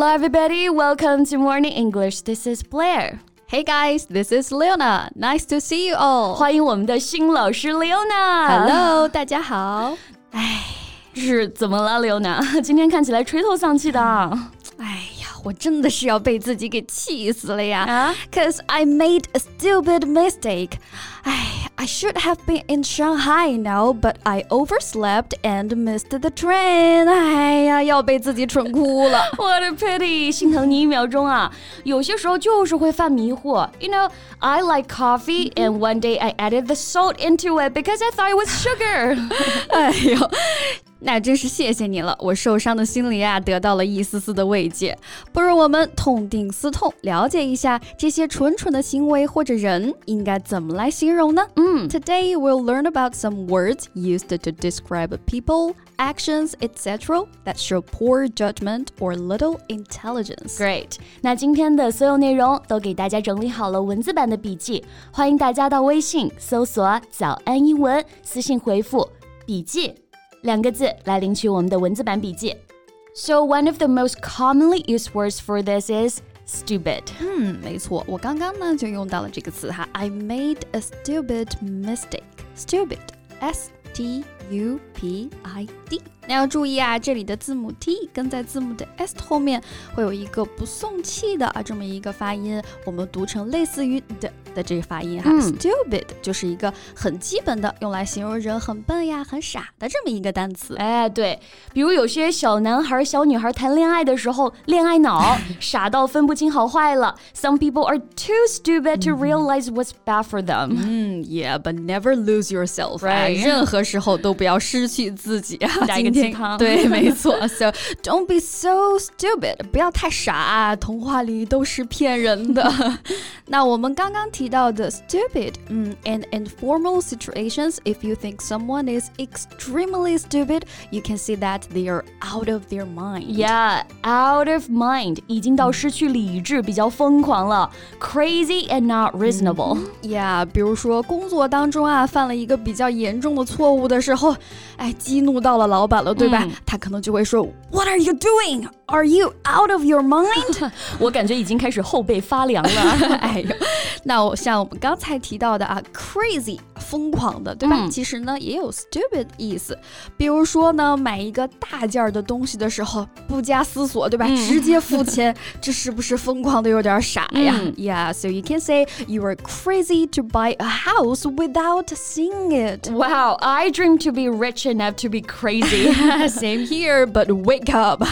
Hello, everybody. Welcome to Morning English. This is Blair. Hey guys, this is Leona. Nice to see you all. 欢迎我们的新老师 Leona。 Hello，大家好。是怎么了，Leona？今天看起来垂头丧气的。 哎呀，我真的是要被自己给气死了呀！啊 Cause I made a stupid mistake. 哎，I should have been in Shanghai now, but I overslept and missed the train. 哎呀，要被自己蠢哭了。 What a pity！心疼你一秒钟啊！有些时候就是会犯迷惑。You know, I like coffee, and one day I added the salt into it because I thought it was sugar. 哎呦， 那真是谢谢你了，我受伤的心灵啊得到了一丝丝的慰藉。不如我们痛定思痛，了解一下这些蠢蠢的行为或者人应该怎么来形容呢？嗯 Today we'll learn about some words used to describe people, actions, etc. that show poor judgment or little intelligence. Great，那今天的所有内容都给大家整理好了文字版的笔记，欢迎大家到微信搜索“早安英文”，私信回复“笔记”两个字来领取我们的文字版笔记。So one of the most commonly used words for this is stupid. 嗯，没错，我刚刚呢就用到了这个词哈，I made a stupid mistake. Stupid, S T U P I D。那要注意啊，这里的字母 T 跟在字母的 S 后面会有一个不送气的啊这么一个发音，我们读成类似于的的这个发音哈。嗯 Stupid 就是一个很基本的用来形容人很笨呀、很傻的这么一个单词。哎，对，比如有些小男孩、小女孩谈恋爱的时候，恋爱脑，傻到分不清好坏了。Some people are too stupid to realize what's bad for them. 嗯，Yeah, but never lose yourself. 啊 Right. 任何时候都不要失去自己啊。加一个鸡汤对，没错。So don't be so stupid. 不要太傻啊，童话里都是骗人的。那我们刚刚提到的 stupid，嗯，in informal situations, if you think someone is extremely stupid, you can see that they are out of their mind. Yeah, out of mind，已经到失去理智，比较疯狂了，crazy and not reasonable。呀比如说工作当中啊，犯了一个比较严重的错误的时候，哎，激怒到了老板了，对吧？嗯他可能就会说，What are you doing? Are you out of your mind? 我感觉已经开始后背发凉了。哎呦，那我像我们刚才提到的啊，crazy 疯狂的，对吧？嗯其实呢也有 stupid 意思，比如说呢，买一个大件儿的东西的时候，不加思索，对吧？嗯直接付钱，这是不是疯狂的有点傻呀、嗯 y e a h so you can say you are crazy to buy a house without seeing it. Wow, I dream to be rich enough to be crazy. Same here, but wake up，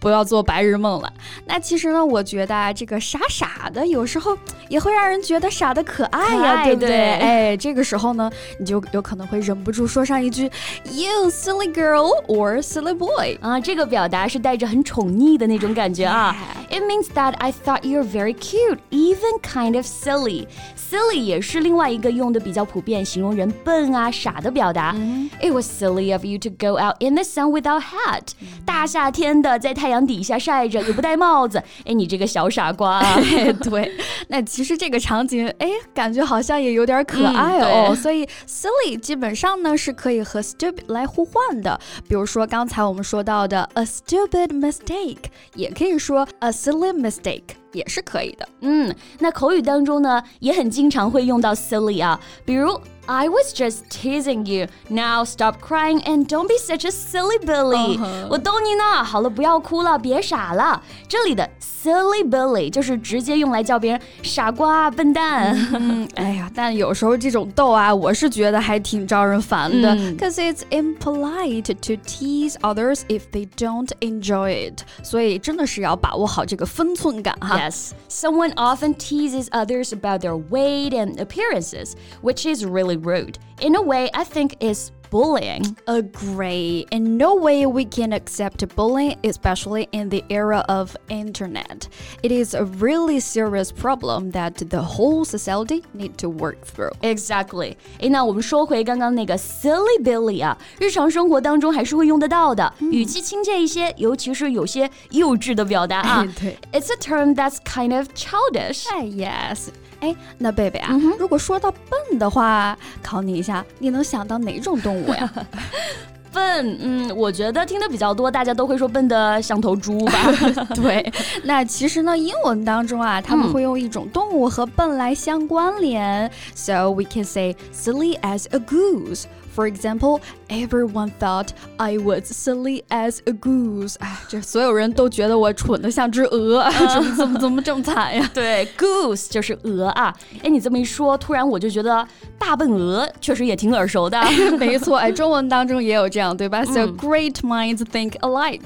不要做白日梦了。那其实呢，我觉得啊，这个傻傻的，有时候也会让人觉得傻的可爱呀，对不对？对哎，这个时候呢，你就有可能会忍不住说上一句 “You silly girl” or “silly boy”。啊，这个表达是带着很宠溺的那种感觉啊。It means that I thought you're very cute, even kind of silly. Silly 也是另外一个用的比较普遍，形容人笨啊、傻的表达。It was silly of you to go out in the sun without hat. 大夏天的，在太阳底下晒着，也不戴帽子。哎，你这个小傻瓜啊！哎，对，那其实这个场景，哎，感觉好像也有点可爱哦。嗯对所以 silly 基本上呢是可以和 stupid 来互换的。比如说刚才我们说到的 a stupid mistake，也可以说 a silly mistake，也是可以的。嗯，那口语当中呢，也很经常会用到 silly 啊，比如 I was just teasing you. Now stop crying and don't be such a silly Billy. 嗯哼我逗你呢，好了，不要哭了，别傻了。这里的 silly Billy 就是直接用来叫别人傻瓜、笨蛋。嗯，哎呀，但有时候这种逗啊，我是觉得还挺招人烦的、嗯 c a u s e it's impolite to tease others if they don't enjoy it。所以真的是要把握好这个分寸感哈。 Yes, someone often teases others about their weight and appearances, which is really rude. In a way, I think is bullying. Agree. In no way we can accept bullying, especially in the era of internet. It is a really serious problem that the whole society need to work through. Exactly。诶，那我们说回刚刚那个 silly Billy 啊，日常生活当中还是会用得到的，语气亲切一些，尤其是有些幼稚的表达啊。对 It's a term that's kind of childish. 哎，yes。 哎，那贝贝啊，如果说到笨的话，考你一下，你能想到哪种动物呀？笨，嗯，我觉得听的比较多，大家都会说笨的像头猪吧。对，那其实呢，英文当中啊，他们会用一种动物和笨来相关联。So we can say silly as a goose. For example, everyone thought I was silly as a goose。哎，这所有人都觉得我蠢的像只鹅，怎么怎么怎么这么惨呀？对，goose 就是鹅啊。哎，你这么一说，突然我就觉得大笨鹅确实也挺耳熟的。没错，哎，中文当中也有这样，对吧？So great minds think alike。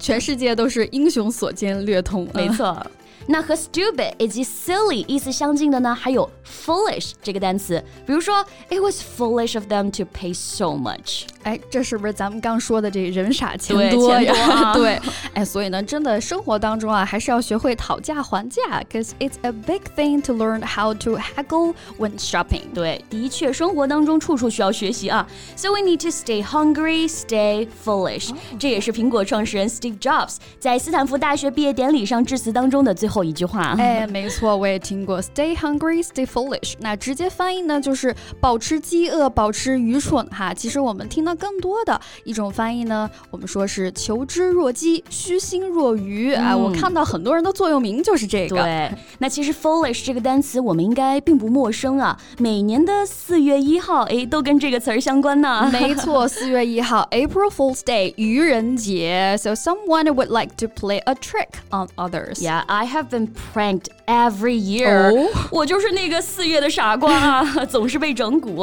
全世界都是英雄所见略同。没错。 那和 stupid 以及 silly 意思相近的呢，还有 foolish 这个单词。比如说，It was foolish of them to pay so much。 哎，这是不是咱们刚说的这人傻钱多呀？对，哎，所以呢，真的生活当中啊，还是要学会讨价还价，cause it's a big thing to learn how to haggle when shopping。对，的确，生活当中处处需要学习啊。So we need to stay hungry, stay foolish。这也是苹果创始人 Steve Jobs 在斯坦福大学毕业典礼上致辞当中的最后一句话。哎，没错，我也听过，stay hungry, stay foolish。那直接翻译呢，就是保持饥饿，保持愚蠢哈。其实我们听到。更多的一种翻译呢，我们说是求知若饥，虚心若愚啊。我看到很多人的座右铭就是这个。对，那其实 foolish 这个单词我们应该并不陌生啊。每年的四月一号，哎，都跟这个词儿相关呢。没错，四月一号，April Fool's Day，愚人节。So someone would like to play a trick on others. Yeah, I have been pranked every year. 我就是那个四月的傻瓜啊，总是被整蛊。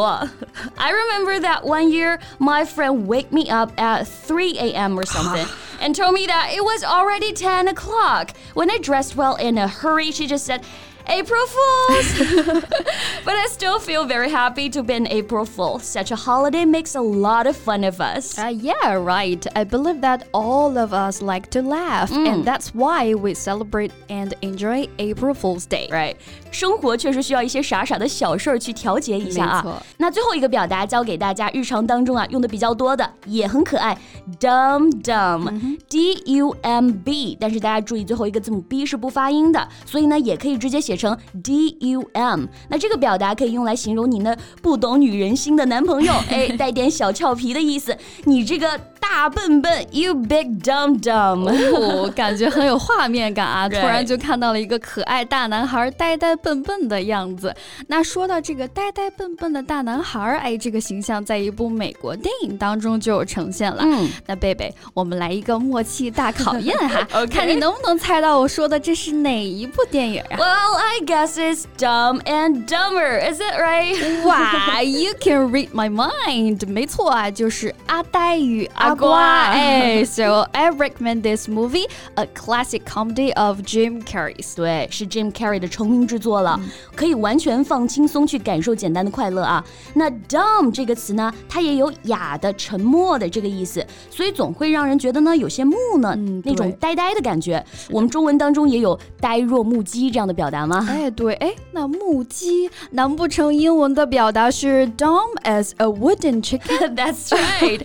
I remember that one year, my friend wake me up at 3 a.m. or something and told me that it was already 10 o'clock. When I dressed well in a hurry, she just said, April Fools! but I still feel very happy to be an April Fool. Such a holiday makes a lot of fun of us. Uh, yeah, right. I believe that all of us like to laugh, mm. and that's why we celebrate and enjoy April Fool's Day. Right. 生活确实需要一些傻傻的小事儿去调节一下啊。那最后一个表达教给大家，日常当中啊用的比较多的，也很可爱，dumb dumb，d u m b，但是大家注意最后一个字母 b 是不发音的，所以呢也可以直接写 成 d u m。那这个表达可以用来形容你那不懂女人心的男朋友，哎，带点小俏皮的意思。你这个。大笨笨，You big dumb dumb，哦，感觉很有画面感啊！突然就看到了一个可爱大男孩呆呆笨笨的样子。那说到这个呆呆笨笨的大男孩，哎，这个形象在一部美国电影当中就有呈现了。嗯，那贝贝，我们来一个默契大考验哈，看你能不能猜到我说的这是哪一部电影啊？Well, I guess it's Dumb and Dumber, is it right? 哇，You can read my mind，没错啊，就是阿呆与阿。阿瓜，哎，So I recommend this movie, a classic comedy of Jim Carrey's。对，是 Jim Carrey 的成名之作了，可以完全放轻松去感受简单的快乐啊。那 dumb 这个词呢，它也有哑的、沉默的这个意思，所以总会让人觉得呢有些木讷，那种呆呆的感觉。我们中文当中也有呆若木鸡这样的表达吗？哎，对，哎，那木鸡难不成英文的表达是 dumb as a wooden chicken？That's right,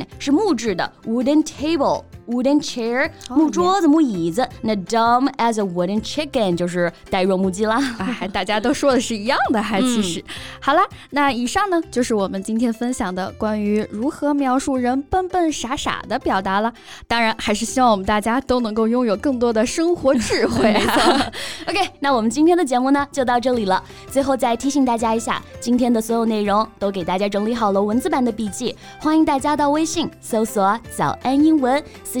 是木质的 wooden table。Wooden chair，木桌子、木椅子。那 dumb as a wooden chicken 就是呆若木鸡啦。哎，大家都说的是一样的，还其实。好了，那以上呢就是我们今天分享的关于如何描述人笨笨傻傻的表达了。当然，还是希望我们大家都能够拥有更多的生活智慧。OK，那我们今天的节目呢就到这里了。最后再提醒大家一下，今天的所有内容都给大家整理好了文字版的笔记，欢迎大家到微信搜索“早安英文”。私